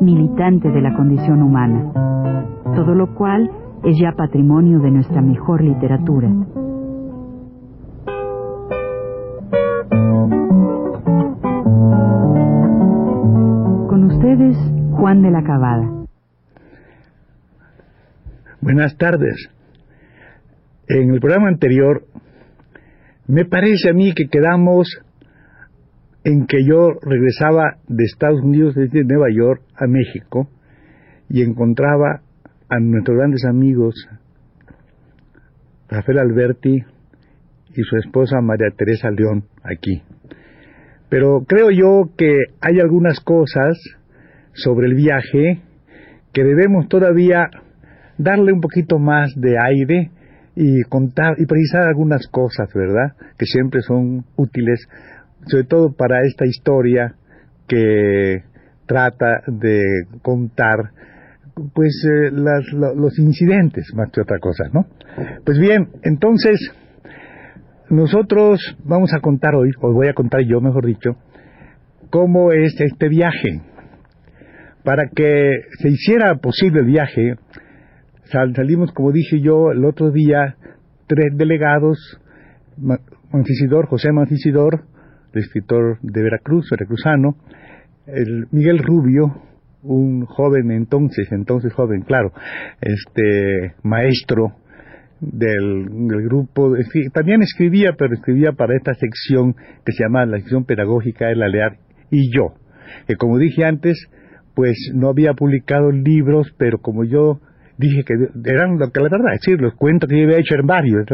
militante de la condición humana, todo lo cual es ya patrimonio de nuestra mejor literatura. Con ustedes, Juan de la Cabada. Buenas tardes. En el programa anterior me parece a mí que quedamos en que yo regresaba de Estados Unidos, desde Nueva York, a México, y encontraba a nuestros grandes amigos, Rafael Alberti y su esposa María Teresa León, aquí. Pero creo yo que hay algunas cosas sobre el viaje que debemos todavía darle un poquito más de aire y contar y precisar algunas cosas, ¿verdad? Que siempre son útiles, sobre todo para esta historia que trata de contar pues eh, las, los incidentes más que otra cosa, ¿no? Pues bien, entonces nosotros vamos a contar hoy, o voy a contar yo, mejor dicho, cómo es este viaje. Para que se hiciera posible el viaje, salimos, como dije yo el otro día, tres delegados, Mancisidor, José Mancisidor, el escritor de Veracruz, veracruzano, el Miguel Rubio, un joven entonces, entonces joven, claro, este maestro del, grupo, también escribía, pero escribía para esta sección que se llama la sección pedagógica de la LEAR, y yo, que como dije antes, pues no había publicado libros, pero como yo dije que eran lo que la verdad, es decir, los cuentos que yo había hecho en varios,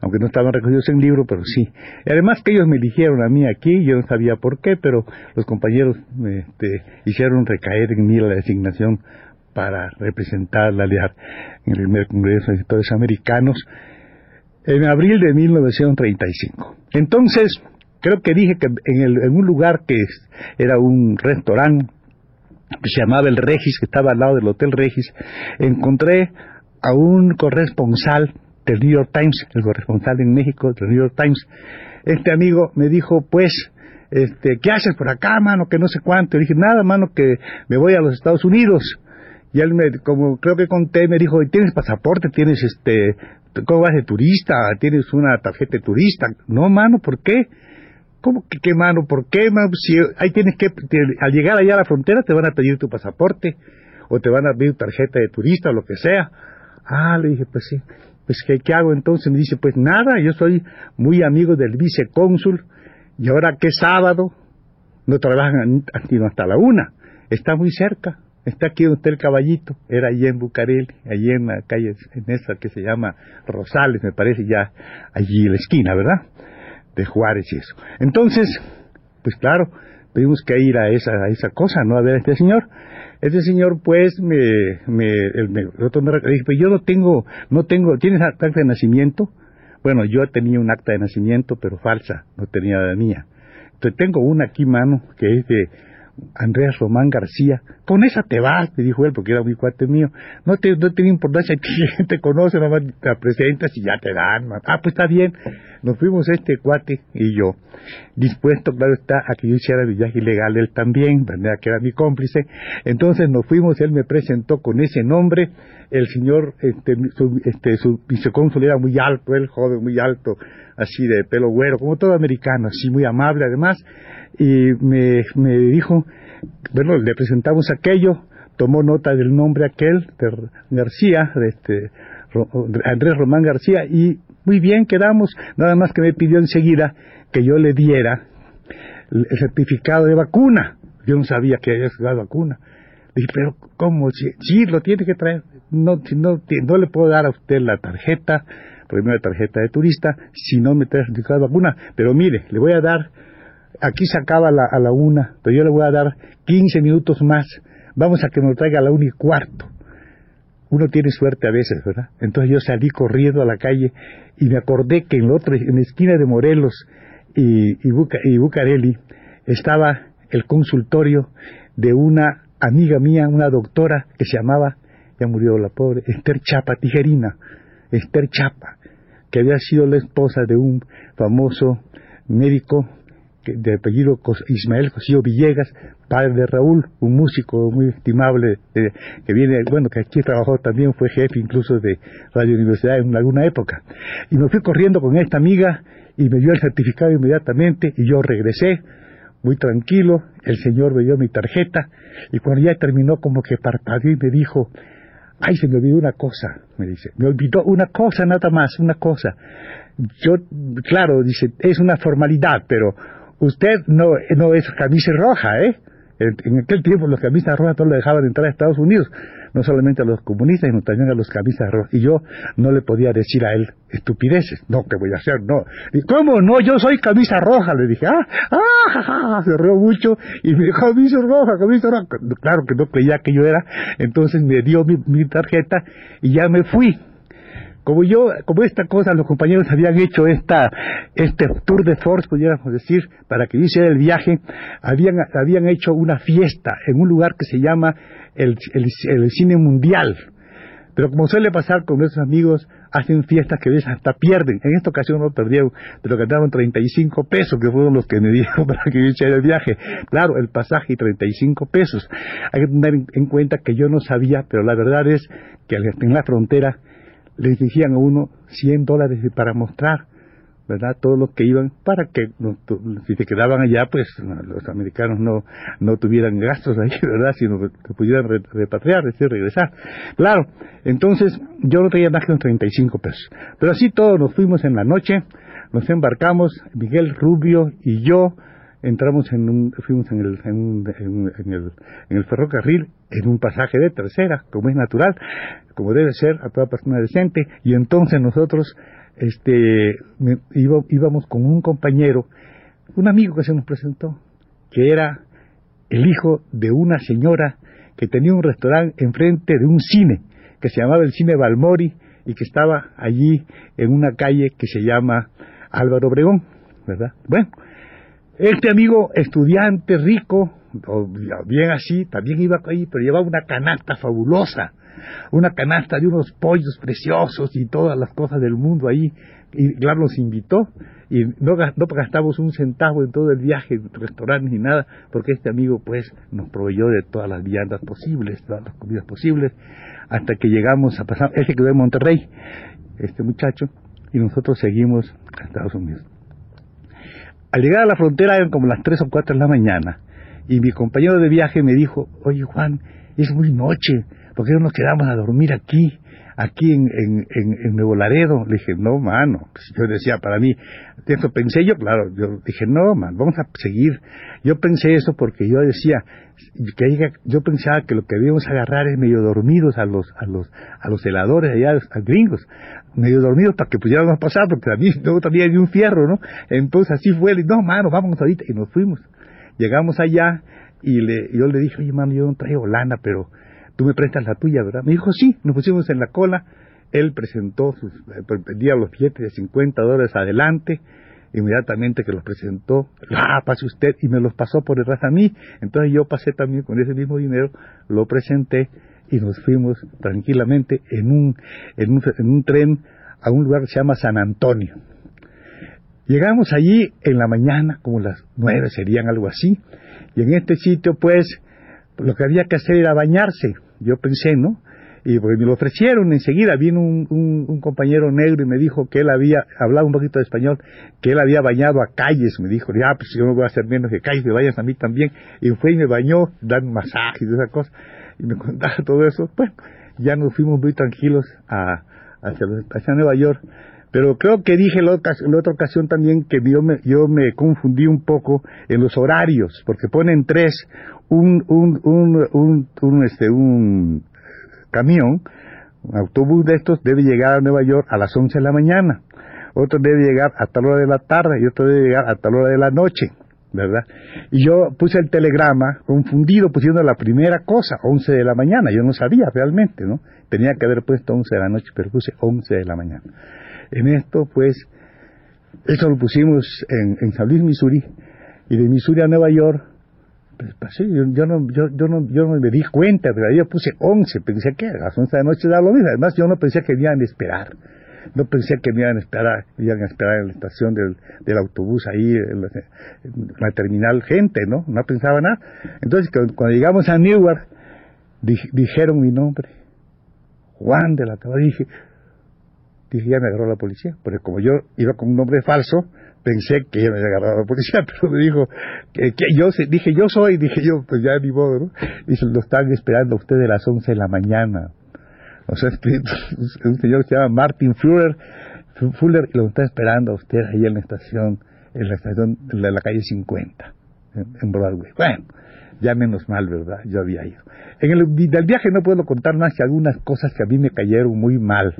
aunque no estaban recogidos en libro, pero sí. Además que ellos me eligieron a mí aquí, yo no sabía por qué, pero los compañeros este, hicieron recaer en mí la designación para representar la LEAR en el primer Congreso de Editores Americanos en abril de 1935. Entonces, creo que dije que en, el, en un lugar que era un restaurante que se llamaba el Regis, que estaba al lado del Hotel Regis, encontré a un corresponsal del New York Times, el corresponsal en México del New York Times. Este amigo me dijo, pues, este, ¿qué haces por acá, mano? Que no sé cuánto. Y dije, nada, mano, que me voy a los Estados Unidos. Y él me, como creo que conté, me dijo, ¿tienes pasaporte? ¿Tienes este, cómo vas de turista? ¿Tienes una tarjeta de turista? No, mano, ¿por qué? ¿Cómo que qué mano? ¿Por qué, mano? Si ahí tienes que, al llegar allá a la frontera te van a pedir tu pasaporte o te van a pedir tarjeta de turista o lo que sea. Ah, le dije, pues sí. Pues ¿qué, hago entonces? Me dice, pues nada, yo soy muy amigo del vicecónsul y ahora que sábado no trabajan sino hasta la una. Está muy cerca. Está aquí donde está el caballito. Era allí en Bucareli, allí en la calle, en esa que se llama Rosales, me parece ya allí en la esquina, ¿verdad? De Juárez y eso. Entonces, pues claro, tuvimos que ir a esa, a esa cosa, ¿no? A ver a este señor. Este señor, pues, me, me, me, me dije, pues yo no tengo, no tengo, ¿tienes acta de nacimiento? Bueno, yo tenía un acta de nacimiento, pero falsa, no tenía la mía. Entonces tengo una aquí, mano, que es de Andrés Román García, con esa te vas, me dijo él, porque era muy cuate mío. No, te, no tiene importancia que te conoce, nomás te presentas y ya te dan. Ah, pues está bien. Nos fuimos este cuate y yo, dispuesto, claro está, a que yo hiciera el viaje ilegal, él también, ¿verdad? que era mi cómplice. Entonces nos fuimos, él me presentó con ese nombre, el señor, este, su, este, su vicecónsul era muy alto, él joven, muy alto, así de pelo güero, como todo americano, así muy amable además, y me, me dijo, bueno, le presentamos aquello, tomó nota del nombre aquel, de García, de este, Andrés Román García, y muy bien quedamos, nada más que me pidió enseguida que yo le diera el certificado de vacuna. Yo no sabía que había dado vacuna. Dije, pero ¿cómo? Sí, lo tiene que traer. No, no, no le puedo dar a usted la tarjeta, primero la tarjeta de turista, si no me trae el certificado de vacuna. Pero mire, le voy a dar aquí se acaba la, a la una, pero yo le voy a dar 15 minutos más. Vamos a que me traiga a la una y cuarto. uno tiene suerte a veces, ¿verdad? Entonces yo salí corriendo a la calle y me acordé que en la, otra, en la esquina de Morelos y, y, y Bucareli estaba el consultorio de una amiga mía, una doctora que se llamaba, ya murió la pobre, Esther Chapa Tijerina, Esther Chapa, que había sido la esposa de un famoso médico de apellido Ismael Cosillo Villegas, padre de Raúl, un músico muy estimable, eh, que viene, bueno, que aquí trabajó también, fue jefe incluso de Radio Universidad en alguna época. Y me fui corriendo con esta amiga y me dio el certificado inmediatamente y yo regresé muy tranquilo, el señor me dio mi tarjeta y cuando ya terminó como que parpadeó y me dijo, ay, se me olvidó una cosa, me dice, me olvidó una cosa nada más, una cosa. Yo, claro, dice, es una formalidad, pero usted no, no es camisa roja, ¿eh? En, aquel tiempo los camisas rojas no lo dejaban entrar a Estados Unidos, no solamente a los comunistas, sino también a los camisas rojas. Y yo no le podía decir a él estupideces. No, ¿qué voy a hacer? No. ¿Y cómo no? Yo soy camisa roja. Le dije, ah, ah, se rió mucho y me dijo, camisa roja, camisa roja. Claro que no creía que yo era. Entonces me dio mi tarjeta y ya me fui como yo, como esta cosa, los compañeros habían hecho esta, este tour de force, pudiéramos decir, para que hiciera el viaje, habían, habían hecho una fiesta en un lugar que se llama el, el, Cine Mundial. Pero como suele pasar con nuestros amigos, hacen fiestas que a veces hasta pierden. En esta ocasión no perdieron, pero ganaron 35 pesos, que fueron los que me dieron para que yo hiciera el viaje. Claro, el pasaje y 35 pesos. Hay que tener en cuenta que yo no sabía, pero la verdad es que en la frontera le exigían a uno 100 dólares para mostrar, ¿verdad? Todos los que iban para que si se quedaban allá, pues los americanos no, no tuvieran gastos ahí, ¿verdad? Sino que pudieran repatriar, es decir, regresar. Claro, entonces yo no tenía más que unos 35 pesos. Pero así todos nos fuimos en la noche, nos embarcamos, Miguel Rubio y yo, entramos en un, fuimos en el, en, el, en el ferrocarril en un pasaje de tercera, como es natural, como debe ser a toda persona decente, y entonces nosotros este, íbamos con un compañero, un amigo que se nos presentó, que era el hijo de una señora que tenía un restaurante enfrente de un cine, que se llamaba el Cine Balmori, y que estaba allí en una calle que se llama Álvaro Obregón, ¿verdad? Bueno, este amigo estudiante rico, bien así, también iba ahí, pero llevaba una canasta fabulosa, una canasta de unos pollos preciosos y todas las cosas del mundo ahí. Y claro, nos invitó y no, no gastamos un centavo en todo el viaje, restaurantes ni nada, porque este amigo pues nos proveyó de todas las viandas posibles, todas las comidas posibles, hasta que llegamos a pasar, ese quedó en Monterrey, este muchacho, y nosotros seguimos a Estados Unidos. Al llegar a la frontera eran como las 3 o 4 de la mañana y mi compañero de viaje me dijo, oye Juan, es muy noche, ¿por qué no nos quedamos a dormir aquí, aquí en, en, Nuevo Laredo? Le dije, no, mano, pues yo decía para mí, eso pensé yo, claro, yo dije, no, man, vamos a seguir. Yo pensé eso porque yo decía, que yo pensaba que lo que debíamos agarrar es medio dormidos a los, a los, a los heladores allá, a gringos, medio dormidos para que pudiéramos pasar, porque a mí no, también había un fierro, ¿no? Entonces así fue, le no, mano, vámonos ahorita, y nos fuimos. Llegamos allá, y le, yo le dije, oye, mano, yo no traigo lana, pero tú me prestas la tuya, ¿verdad? Me dijo, sí, nos pusimos en la cola, él presentó sus, eh, vendía los billetes de 50 dólares adelante, inmediatamente que los presentó, ah, pase usted, y me los pasó por detrás a mí, entonces yo pasé también con ese mismo dinero, lo presenté, y nos fuimos tranquilamente en un, en un, en un tren a un lugar que se llama San Antonio. Llegamos allí en la mañana, como las nueve serían algo así, y en este sitio pues lo que había que hacer era bañarse. Yo pensé, ¿no? Y porque me lo ofrecieron enseguida, vino un, un, compañero negro y me dijo que él había, hablado un poquito de español, que él había bañado a calles, me dijo, ya, pues yo no voy a hacer menos que calles, me vayas a mí también. Y fue y me bañó, dan masajes y esa cosa y me contaba todo eso, bueno, ya nos fuimos muy tranquilos a, hacia, hacia Nueva York. Pero creo que dije la otra, la otra ocasión también que yo me, yo me confundí un poco en los horarios, porque ponen tres, un, un, un, un, un, este, un camión, un autobús de estos debe llegar a Nueva York a las 11 de la mañana, otro debe llegar a tal hora de la tarde y otro debe llegar a tal hora de la noche. ¿verdad? Y yo puse el telegrama, confundido, pusiendo la primera cosa, 11 de la mañana. Yo no sabía realmente, ¿no? Tenía que haber puesto 11 de la noche, pero puse 11 de la mañana. En esto, pues, eso lo pusimos en, en San Luis, Missouri, y de Missouri a Nueva York, pues, pues sí, yo, no, yo, yo, no, yo no me di cuenta, pero yo puse 11, pensé que a las 11 de la noche era lo mismo. Además, yo no pensé que me iban a esperar. No pensé que me iban a esperar, iban a esperar en la estación del, del autobús ahí, en la, terminal, gente, ¿no? No pensaba nada. Entonces, cuando, llegamos a Newark, dijeron mi nombre. Juan de la Cabra. Dije, ya me agarró la policía. Porque como yo iba con un nombre falso, pensé que ya me había agarrado la policía, pero me dijo que, yo dije yo soy, dije yo, pues ya ni modo, ¿no? Dice, lo están esperando a usted de las 11 de la mañana. O sea, este, un señor que se llama Martin Fuller, Fuller lo está esperando a usted ahí en la estación, en la estación de la calle 50, en, Broadway. Bueno, ya menos mal, ¿verdad? Yo había ido. En el del viaje no puedo contar más que algunas cosas que a mí me cayeron muy mal.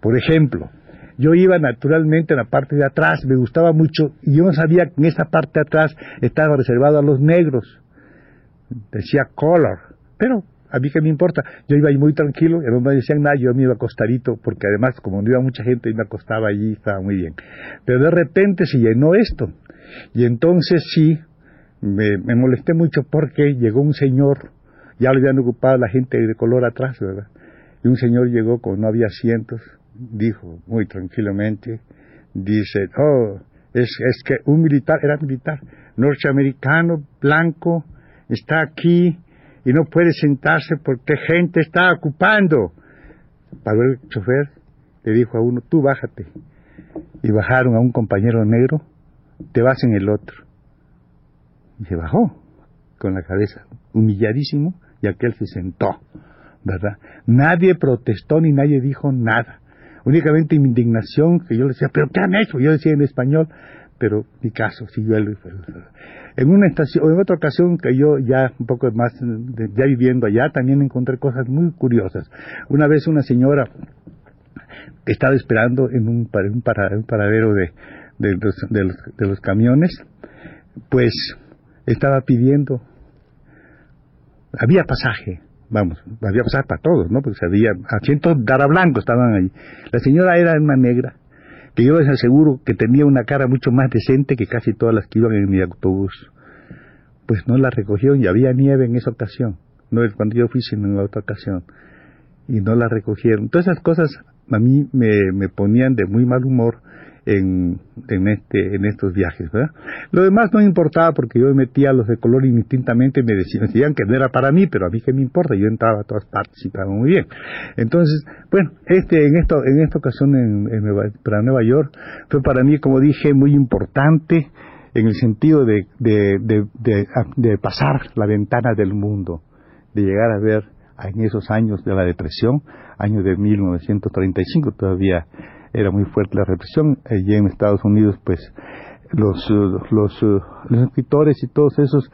Por ejemplo, yo iba naturalmente en la parte de atrás, me gustaba mucho, y yo no sabía que en esa parte de atrás estaba reservado a los negros. Decía color, pero a mí que me importa, yo iba ahí muy tranquilo, y no me decían nada, yo me iba acostadito, porque además como no iba mucha gente, me acostaba allí, estaba muy bien. Pero de repente se llenó esto, y entonces sí, me, me molesté mucho porque llegó un señor, ya lo habían ocupado la gente de color atrás, ¿verdad? Y un señor llegó con no había asientos, dijo muy tranquilamente, dice, oh, es, es que un militar, era militar, norteamericano, blanco, está aquí y no puede sentarse porque gente está ocupando. Paró el chofer, le dijo a uno, tú bájate. Y bajaron a un compañero negro, te vas en el otro. Y se bajó con la cabeza, humilladísimo, y aquel se sentó, ¿verdad? Nadie protestó ni nadie dijo nada únicamente mi indignación, que yo le decía, pero ¿qué han hecho? Yo decía en español, pero mi caso siguió él. En una estación, en otra ocasión que yo ya un poco más, ya viviendo allá, también encontré cosas muy curiosas. Una vez una señora estaba esperando en un, un, paradero de, de, de los camiones, pues estaba pidiendo, había pasaje, vamos, había pasar para todos, ¿no? Porque había asientos cara blanco estaban ahí. La señora era una negra, que yo les aseguro que tenía una cara mucho más decente que casi todas las que iban en mi autobús. Pues no la recogieron y había nieve en esa ocasión. No es cuando yo fui, sino en otra ocasión. Y no la recogieron. Todas esas cosas a mí me, me ponían de muy mal humor en, en, este, en estos viajes, ¿verdad? Lo demás no importaba porque yo metía los de color indistintamente, me decían, que no era para mí, pero a mí que me importa, yo entraba a todas partes y estaba muy bien. Entonces, bueno, este, en, esto, en esta ocasión en, para Nueva York fue para mí, como dije, muy importante en el sentido de, de, de, de pasar la ventana del mundo, de llegar a ver en esos años de la depresión, años de 1935 todavía era muy fuerte la represión. Allí en Estados Unidos, pues, los, los, los escritores y todos esos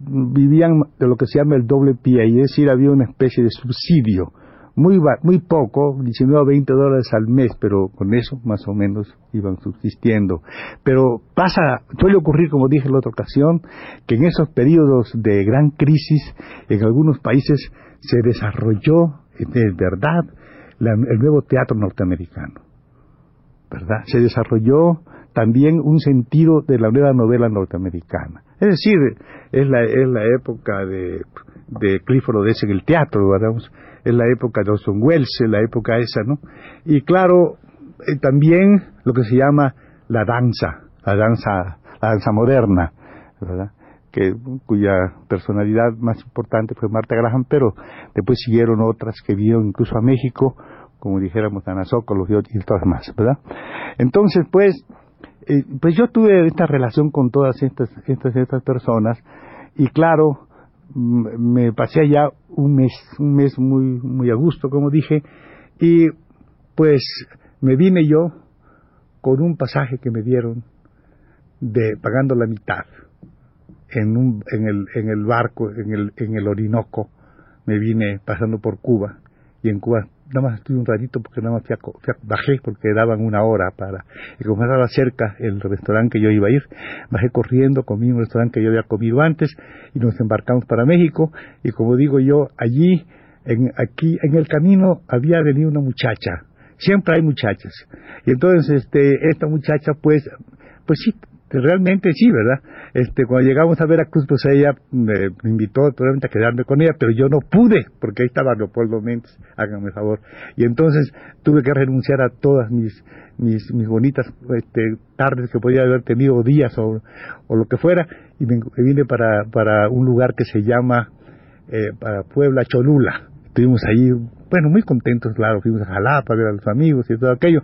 vivían de lo que se llama el doble pie, es decir, había una especie de subsidio, muy, muy poco, 19 o 20 dólares al mes, pero con eso más o menos iban subsistiendo. Pero pasa, suele ocurrir, como dije en la otra ocasión, que en esos periodos de gran crisis, en algunos países se desarrolló, de verdad, el nuevo teatro norteamericano. ¿Verdad? Se desarrolló también un sentido de la nueva novela norteamericana. Es decir, es la, es la época de, de Clifford Odessa en el teatro, ¿verdad? Es la época de Orson Welles, es la época esa, ¿no? Y claro, eh, también lo que se llama la danza, la danza, la danza moderna, ¿verdad? Que, cuya personalidad más importante fue Marta Graham, pero después siguieron otras que vieron incluso a México, como dijéramos Ana y todas más, ¿verdad? Entonces, pues, eh, pues yo tuve esta relación con todas estas, estas, estas personas y claro, me pasé allá un mes, un mes muy, muy a gusto, como dije, y pues me vine yo con un pasaje que me dieron de pagando la mitad en un en el en el barco en el en el Orinoco me vine pasando por Cuba y en Cuba nada más estuve un ratito porque nada más bajé porque daban una hora para, y como estaba cerca el restaurante que yo iba a ir, bajé corriendo, comí un restaurante que yo había comido antes y nos embarcamos para México y como digo yo, allí, en, aquí, en el camino había venido una muchacha, siempre hay muchachas, y entonces este, esta muchacha pues, pues sí, realmente sí, ¿verdad? Este, cuando llegamos a Veracruz, pues ella me, invitó totalmente a quedarme con ella, pero yo no pude, porque ahí estaba Leopoldo Méndez, háganme favor. Y entonces tuve que renunciar a todas mis, mis, mis bonitas este, tardes que podía haber tenido, días o, o lo que fuera, y vine para, para un lugar que se llama eh, para Puebla, Cholula. Estuvimos ahí bueno, muy contentos, claro, fuimos a Jalapa a ver a los amigos y todo aquello.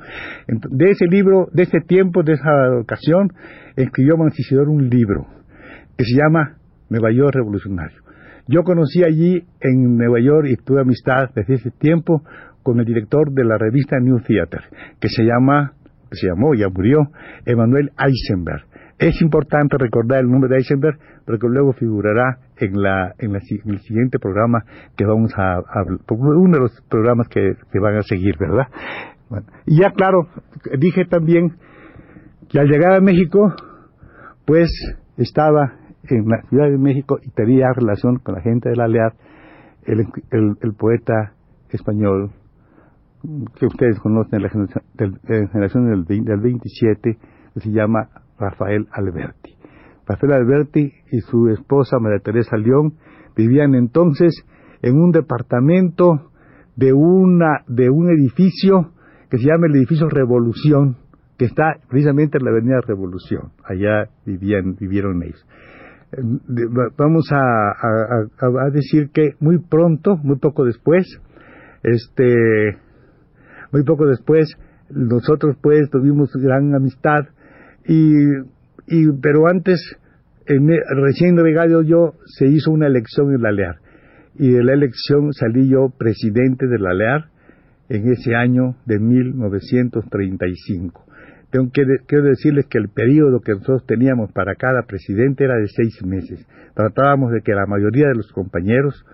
De ese libro, de ese tiempo, de esa ocasión, escribió Mancisidor un libro que se llama Nueva York Revolucionario. Yo conocí allí en Nueva York y tuve amistad desde ese tiempo con el director de la revista New Theater, que se llama, se llamó, ya murió, Emanuel Eisenberg. Es importante recordar el nombre de Eisenberg porque luego figurará en, la, en, el siguiente programa que vamos a, uno de los programas que, van a seguir, ¿verdad? y ya claro, dije también que al llegar a México, pues estaba en la Ciudad de México y tenía relación con la gente de la Leal, el, el, poeta español que ustedes conocen, la generación del, la generación del, del 27, que se llama Rafael Alberti. Rafael Alberti y su esposa María Teresa León vivían entonces en un departamento de una de un edificio que se llama el edificio Revolución, que está precisamente en la Avenida Revolución. Allá vivían vivieron ellos. Vamos a, a decir que muy pronto, muy poco después, este, muy poco después, nosotros pues tuvimos gran amistad y, y pero antes, en, recién navegado yo, se hizo una elección en la LEAR. Y de la elección salí yo presidente de la LEAR en ese año de 1935. Tengo que quiero decirles que el periodo que nosotros teníamos para cada presidente era de seis meses. Tratábamos de que la mayoría de los compañeros,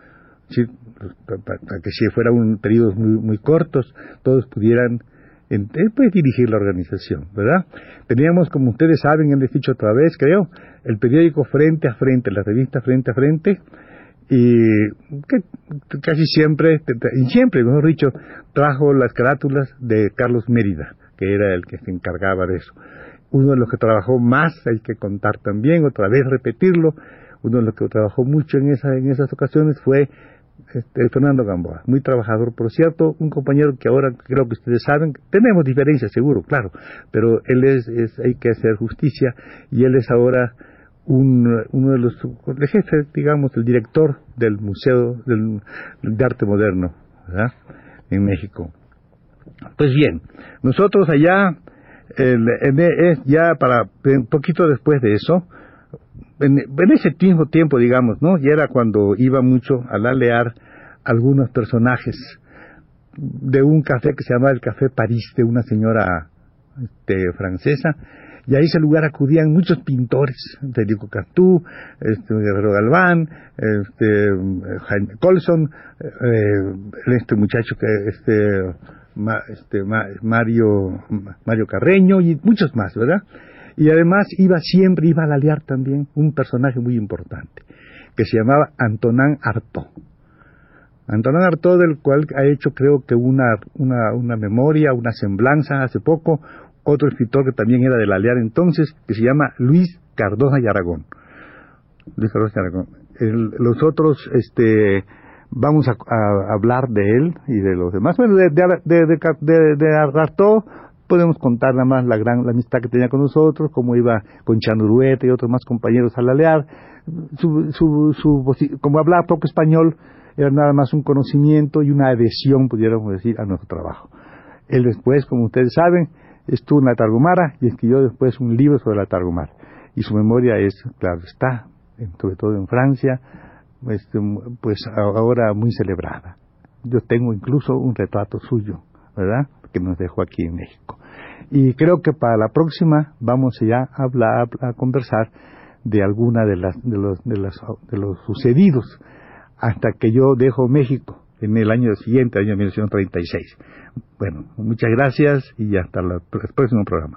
para que si fuera un periodo muy, muy cortos, todos pudieran él dirigir la organización, ¿verdad? Teníamos, como ustedes saben, han dicho otra vez, creo, el periódico Frente a Frente, la revista Frente a Frente, y que casi siempre, y siempre, mejor dicho, trajo las carátulas de Carlos Mérida, que era el que se encargaba de eso. Uno de los que trabajó más, hay que contar también, otra vez repetirlo, uno de los que trabajó mucho en, esa, en esas ocasiones fue este, Fernando Gamboa, muy trabajador, por cierto, un compañero que ahora creo que ustedes saben, tenemos diferencias seguro, claro, pero él es, hay que hacer justicia y él es ahora uno de los jefes, digamos, el director del Museo del, de Arte Moderno. En México. Pues bien, nosotros allá, es ya para un poquito después de eso, en, ese tiempo, tiempo, digamos, ¿no? Y era cuando iba mucho a lalear algunos personajes de un café que se llamaba el Café París, de una señora este, francesa, y a ese lugar acudían muchos pintores, Federico Cantú, este, Guerrero Galván, este, Jaime Colson, eh, este muchacho que este, este Mario Mario Carreño y muchos más, ¿verdad? Y además iba siempre, iba a aliar también un personaje muy importante, que se llamaba Antonán Artaud. Antonán Artaud, del cual ha hecho creo que una, una, una memoria, una semblanza hace poco, otro escritor que también era del Aliar entonces, que se llama Luis Cardosa y Aragón. Luis Cardosa y Aragón. los otros, este, vamos a, hablar de él y de los demás. Bueno, de, de, de, de Artaud podemos contar nada más la gran la amistad que tenía con nosotros, cómo iba con Chanurueta y otros más compañeros al alear. Su, su, su, como hablaba poco español, era nada más un conocimiento y una adhesión, pudiéramos decir, a nuestro trabajo. Él después, como ustedes saben, estuvo en la Targumara y escribió después un libro sobre la Targumara. Y su memoria es, claro, está, sobre todo en Francia, este, pues ahora muy celebrada. Yo tengo incluso un retrato suyo, ¿verdad? Que nos dejó aquí en México. Y creo que para la próxima vamos ya a hablar, a conversar de alguna de las de los de, las, de los sucedidos hasta que yo dejo México en el año siguiente, año 1936. Bueno, muchas gracias y hasta el próximo programa.